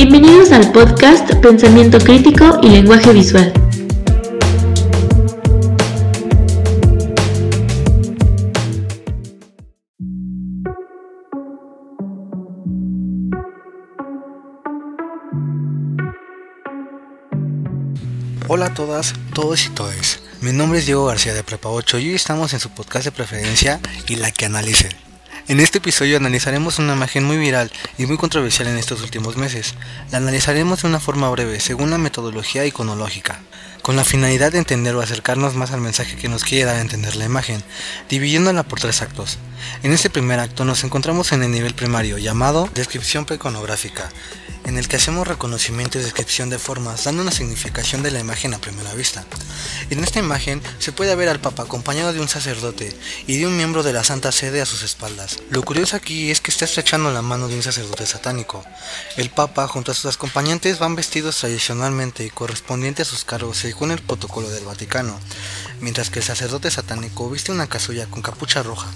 Bienvenidos al podcast Pensamiento Crítico y Lenguaje Visual. Hola a todas, todos y todes. Mi nombre es Diego García de Prepa 8 y hoy estamos en su podcast de preferencia y la que analice. En este episodio analizaremos una imagen muy viral y muy controversial en estos últimos meses. La analizaremos de una forma breve, según la metodología iconológica, con la finalidad de entender o acercarnos más al mensaje que nos quiere dar a entender la imagen, dividiéndola por tres actos. En este primer acto nos encontramos en el nivel primario, llamado descripción preconográfica, en el que hacemos reconocimiento y descripción de formas, dando una significación de la imagen a primera vista. En esta imagen se puede ver al Papa acompañado de un sacerdote y de un miembro de la Santa Sede a sus espaldas. Lo curioso aquí es que está estrechando la mano de un sacerdote satánico. El Papa junto a sus acompañantes van vestidos tradicionalmente y correspondiente a sus cargos según el protocolo del Vaticano, mientras que el sacerdote satánico viste una casulla con capucha roja,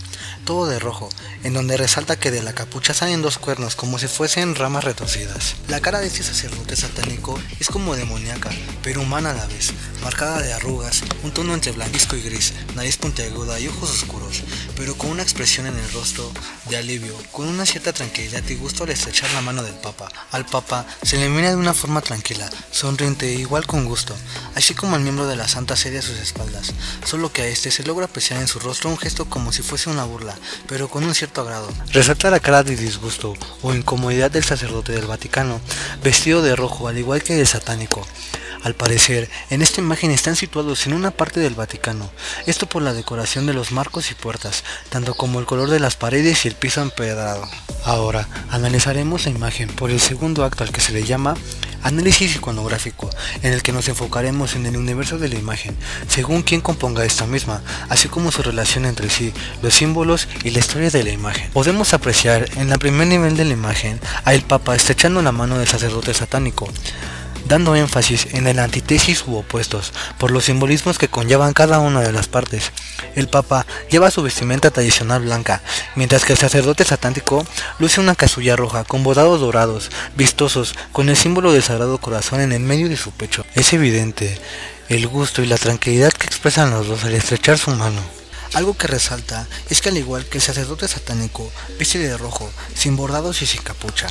todo de rojo, en donde resalta que de la capucha salen dos cuernos como si fuesen ramas retorcidas. La cara de este sacerdote satánico es como demoníaca, pero humana a la vez, marcada de arrugas, un tono entre blanquisco y gris, nariz puntiaguda y ojos oscuros, pero con una expresión en el rostro de alivio, con una cierta tranquilidad y gusto al estrechar la mano del Papa. Al Papa se le mira de una forma tranquila, sonriente e igual con gusto, así como al miembro de la Santa Sede a sus espaldas, solo que a este se logra apreciar en su rostro un gesto como si fuese una burla, pero con un cierto agrado. Resalta la cara de disgusto o incomodidad del sacerdote del Vaticano, vestido de rojo, al igual que el satánico. Al parecer, en esta imagen están situados en una parte del Vaticano, esto por la decoración de los marcos y puertas, tanto como el color de las paredes y el piso empedrado. Ahora, analizaremos la imagen por el segundo acto al que se le llama análisis iconográfico, en el que nos enfocaremos en el universo de la imagen, según quien componga esta misma, así como su relación entre sí, los símbolos y la historia de la imagen. Podemos apreciar en el primer nivel de la imagen a el Papa estrechando la mano del sacerdote satánico, dando énfasis en el antítesis u opuestos, por los simbolismos que conllevan cada una de las partes. El Papa lleva su vestimenta tradicional blanca, mientras que el sacerdote satánico luce una casulla roja con bordados dorados, vistosos, con el símbolo del Sagrado Corazón en el medio de su pecho. Es evidente el gusto y la tranquilidad que expresan los dos al estrechar su mano. Algo que resalta es que al igual que el sacerdote satánico viste de rojo, sin bordados y sin capucha,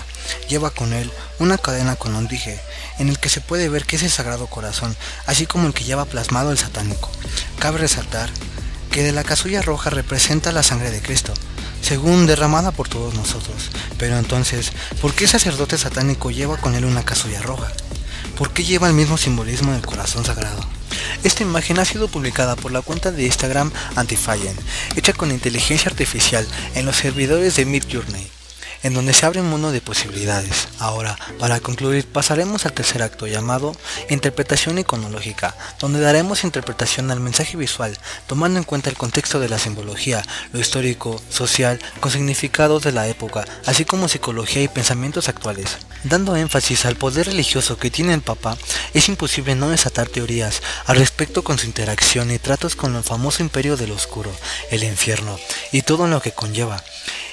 lleva con él una cadena con un dije, en el que se puede ver que es el Sagrado Corazón, así como el que lleva plasmado el satánico. Cabe resaltar que de la casulla roja representa la sangre de Cristo, según derramada por todos nosotros. Pero entonces, ¿por qué sacerdote satánico lleva con él una casulla roja? ¿Por qué lleva el mismo simbolismo del corazón sagrado? Esta imagen ha sido publicada por la cuenta de Instagram Antifallen, hecha con inteligencia artificial en los servidores de Midjourney en donde se abre un mundo de posibilidades. Ahora, para concluir, pasaremos al tercer acto llamado Interpretación iconológica, donde daremos interpretación al mensaje visual, tomando en cuenta el contexto de la simbología, lo histórico, social, con significados de la época, así como psicología y pensamientos actuales. Dando énfasis al poder religioso que tiene el Papa, es imposible no desatar teorías al respecto con su interacción y tratos con el famoso imperio del oscuro, el infierno, y todo lo que conlleva.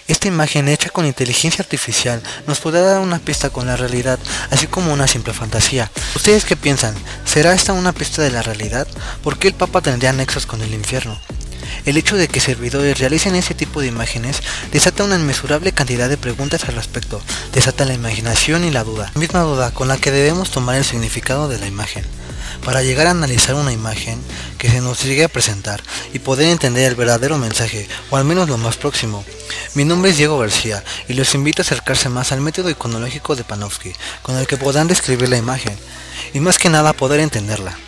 Esta imagen hecha con inteligencia artificial nos podrá dar una pista con la realidad, así como una simple fantasía. ¿Ustedes qué piensan? ¿Será esta una pista de la realidad? ¿Por qué el Papa tendría nexos con el infierno? El hecho de que servidores realicen ese tipo de imágenes desata una inmesurable cantidad de preguntas al respecto, desata la imaginación y la duda, misma duda con la que debemos tomar el significado de la imagen para llegar a analizar una imagen que se nos llegue a presentar y poder entender el verdadero mensaje, o al menos lo más próximo. Mi nombre es Diego García y los invito a acercarse más al método iconológico de Panofsky, con el que podrán describir la imagen y más que nada poder entenderla.